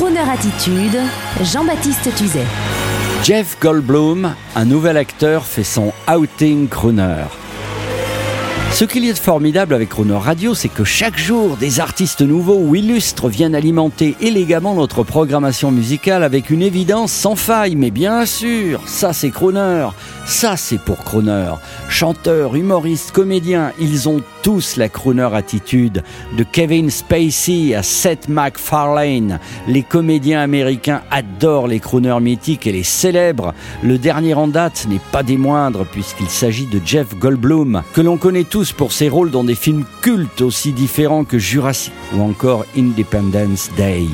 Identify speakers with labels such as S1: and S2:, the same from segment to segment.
S1: Crooner Attitude, Jean-Baptiste Tuzet.
S2: Jeff Goldblum, un nouvel acteur, fait son outing crooner. Ce qu'il y a de formidable avec Crooner Radio, c'est que chaque jour, des artistes nouveaux ou illustres viennent alimenter élégamment notre programmation musicale avec une évidence sans faille. Mais bien sûr, ça c'est Crooner, ça c'est pour Crooner. Chanteurs, humoristes, comédiens, ils ont tous la crooner attitude. De Kevin Spacey à Seth MacFarlane, les comédiens américains adorent les crooners mythiques et les célèbrent. Le dernier en date n'est pas des moindres puisqu'il s'agit de Jeff Goldblum, que l'on connaît tous pour ses rôles dans des films cultes aussi différents que Jurassic ou encore Independence Day.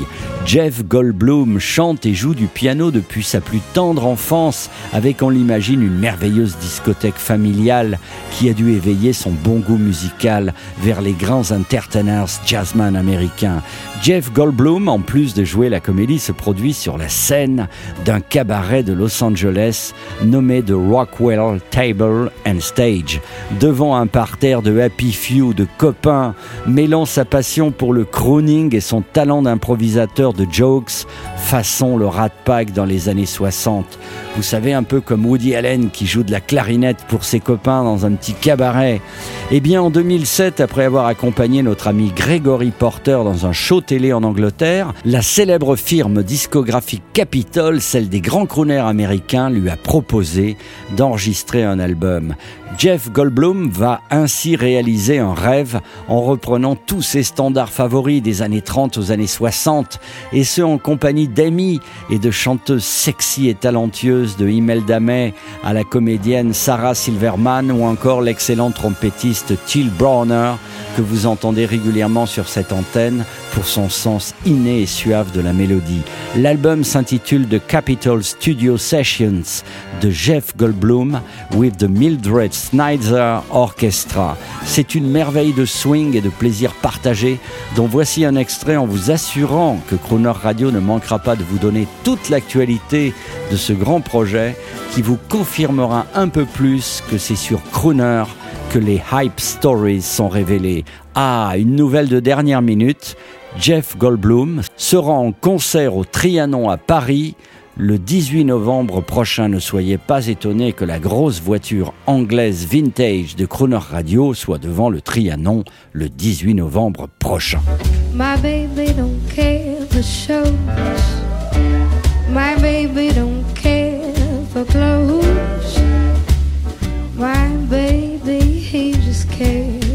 S2: Jeff Goldblum chante et joue du piano depuis sa plus tendre enfance avec, on l'imagine, une merveilleuse discothèque familiale qui a dû éveiller son bon goût musical vers les grands entertainers jazzman américains. Jeff Goldblum, en plus de jouer la comédie, se produit sur la scène d'un cabaret de Los Angeles nommé The Rockwell Table and Stage, devant un parterre de happy few, de copains, mêlant sa passion pour le crooning et son talent d'improvisateur de jokes façon le Rat Pack dans les années 60. Vous savez, un peu comme Woody Allen qui joue de la clarinette pour ses copains dans un petit cabaret. Eh bien, en 2007, après avoir accompagné notre ami Gregory Porter dans un show télé en Angleterre, la célèbre firme discographique Capitol, celle des grands crooners américains, lui a proposé d'enregistrer un album. Jeff Goldblum va ainsi réaliser un rêve en reprenant tous ses standards favoris des années 30 aux années 60, et ce en compagnie d'amis et de chanteuses sexy et talentueuses de Imelda May à la comédienne Sarah Silverman ou encore l'excellent trompettiste Till Browner que vous entendez régulièrement sur cette antenne pour son sens inné et suave de la mélodie. L'album s'intitule The Capitol Studio Sessions de Jeff Goldblum with the Mildred Snyder Orchestra. C'est une merveille de swing et de plaisir partagé dont voici un extrait en vous assurant que Crooner Radio ne manquera pas de vous donner toute l'actualité de ce grand projet qui vous confirmera un peu plus que c'est sur Crooner que les hype stories sont révélées. Ah, une nouvelle de dernière minute. Jeff Goldblum sera en concert au Trianon à Paris le 18 novembre prochain. Ne soyez pas étonnés que la grosse voiture anglaise vintage de Crooner Radio soit devant le Trianon le 18 novembre prochain. Baby, he just cares.